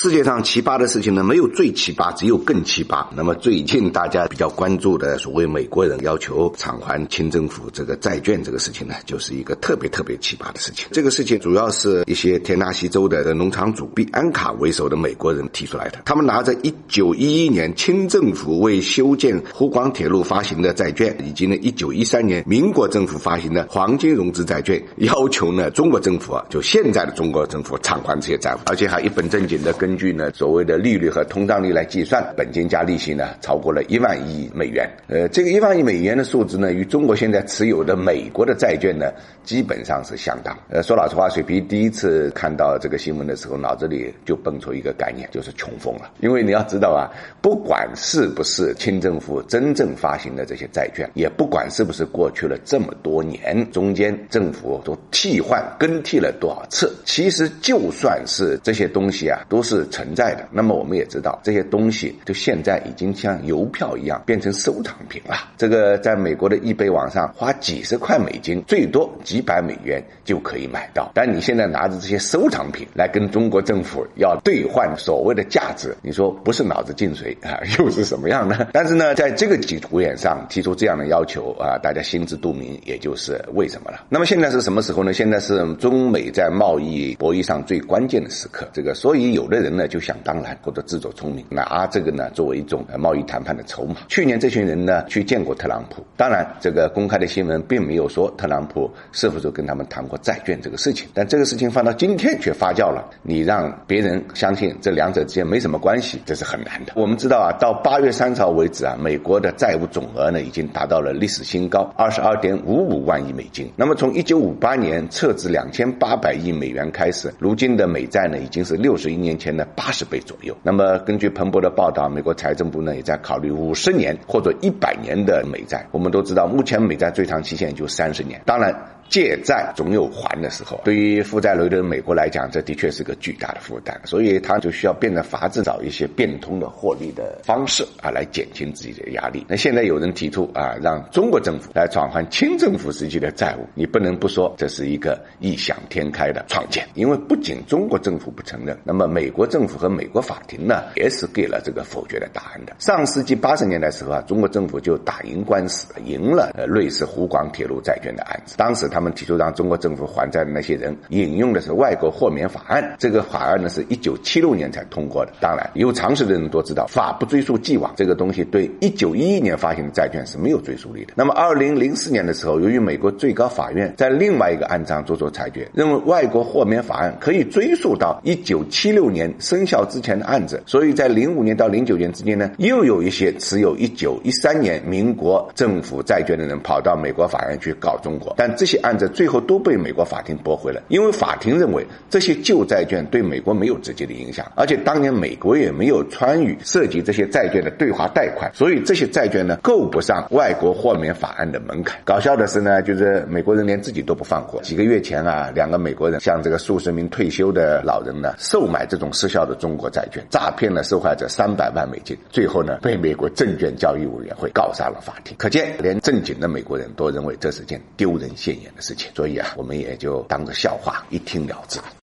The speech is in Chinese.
世界上奇葩的事情呢，没有最奇葩，只有更奇葩。那么最近大家比较关注的所谓美国人要求偿还清政府这个债券这个事情呢，就是一个特别特别奇葩的事情。这个事情主要是一些田纳西州的农场主比安卡为首的美国人提出来的。他们拿着一九一一年清政府为修建湖广铁路发行的债券，以及呢一九一三年民国政府发行的黄金融资债券，要求呢中国政府啊，就现在的中国政府偿还这些债务，而且还一本正经的跟。根据呢所谓的利率和通胀率来计算，本金加利息呢超过了一万亿美元。呃，这个一万亿美元的数字呢，与中国现在持有的美国的债券呢基本上是相当。呃，说老实话，水皮第一次看到这个新闻的时候，脑子里就蹦出一个概念，就是穷疯了。因为你要知道啊，不管是不是清政府真正发行的这些债券，也不管是不是过去了这么多年中间政府都替换更替了多少次，其实就算是这些东西啊，都是。存在的。那么我们也知道，这些东西就现在已经像邮票一样变成收藏品了。这个在美国的易贝网上花几十块美金，最多几百美元就可以买到。但你现在拿着这些收藏品来跟中国政府要兑换所谓的价值，你说不是脑子进水啊，又是什么样呢？但是呢，在这个基础点上提出这样的要求啊，大家心知肚明，也就是为什么了。那么现在是什么时候呢？现在是中美在贸易博弈上最关键的时刻。这个所以有的。人呢就想当然或者自作聪明，拿这个呢作为一种贸易谈判的筹码。去年这群人呢去见过特朗普，当然这个公开的新闻并没有说特朗普是否是跟他们谈过债券这个事情，但这个事情放到今天却发酵了。你让别人相信这两者之间没什么关系，这是很难的。我们知道啊，到八月三十号为止啊，美国的债务总额呢已经达到了历史新高，二十二点五五万亿美金。那么从一九五八年撤资两千八百亿美元开始，如今的美债呢已经是六十一年前。的八十倍左右。那么根据彭博的报道，美国财政部呢也在考虑五十年或者一百年的美债。我们都知道，目前美债最长期限就三十年。当然。借债总有还的时候，对于负债累累的美国来讲，这的确是个巨大的负担，所以他就需要变着法子找一些变通的获利的方式啊，来减轻自己的压力。那现在有人提出啊，让中国政府来偿还清政府时期的债务，你不能不说这是一个异想天开的创建，因为不仅中国政府不承认，那么美国政府和美国法庭呢，也是给了这个否决的答案的。上世纪八十年代时候啊，中国政府就打赢官司，赢了瑞士湖广铁路债券的案子，当时他。他们提出让中国政府还债的那些人引用的是外国豁免法案，这个法案呢是一九七六年才通过的。当然，有常识的人都知道，法不追溯既往，这个东西对一九一一年发行的债券是没有追溯力的。那么，二零零四年的时候，由于美国最高法院在另外一个案上做出裁决，认为外国豁免法案可以追溯到一九七六年生效之前的案子，所以在零五年到零九年之间呢，又有一些持有一九一三年民国政府债券的人跑到美国法院去告中国，但这些案。案子最后都被美国法庭驳回了，因为法庭认为这些旧债券对美国没有直接的影响，而且当年美国也没有参与涉及这些债券的对华贷款，所以这些债券呢够不上外国豁免法案的门槛。搞笑的是呢，就是美国人连自己都不放过。几个月前啊，两个美国人向这个数十名退休的老人呢售卖这种失效的中国债券，诈骗了受害者三百万美金，最后呢被美国证券交易委员会告上了法庭。可见，连正经的美国人都认为这是件丢人现眼。事情，所以啊，我们也就当个笑话一听了之。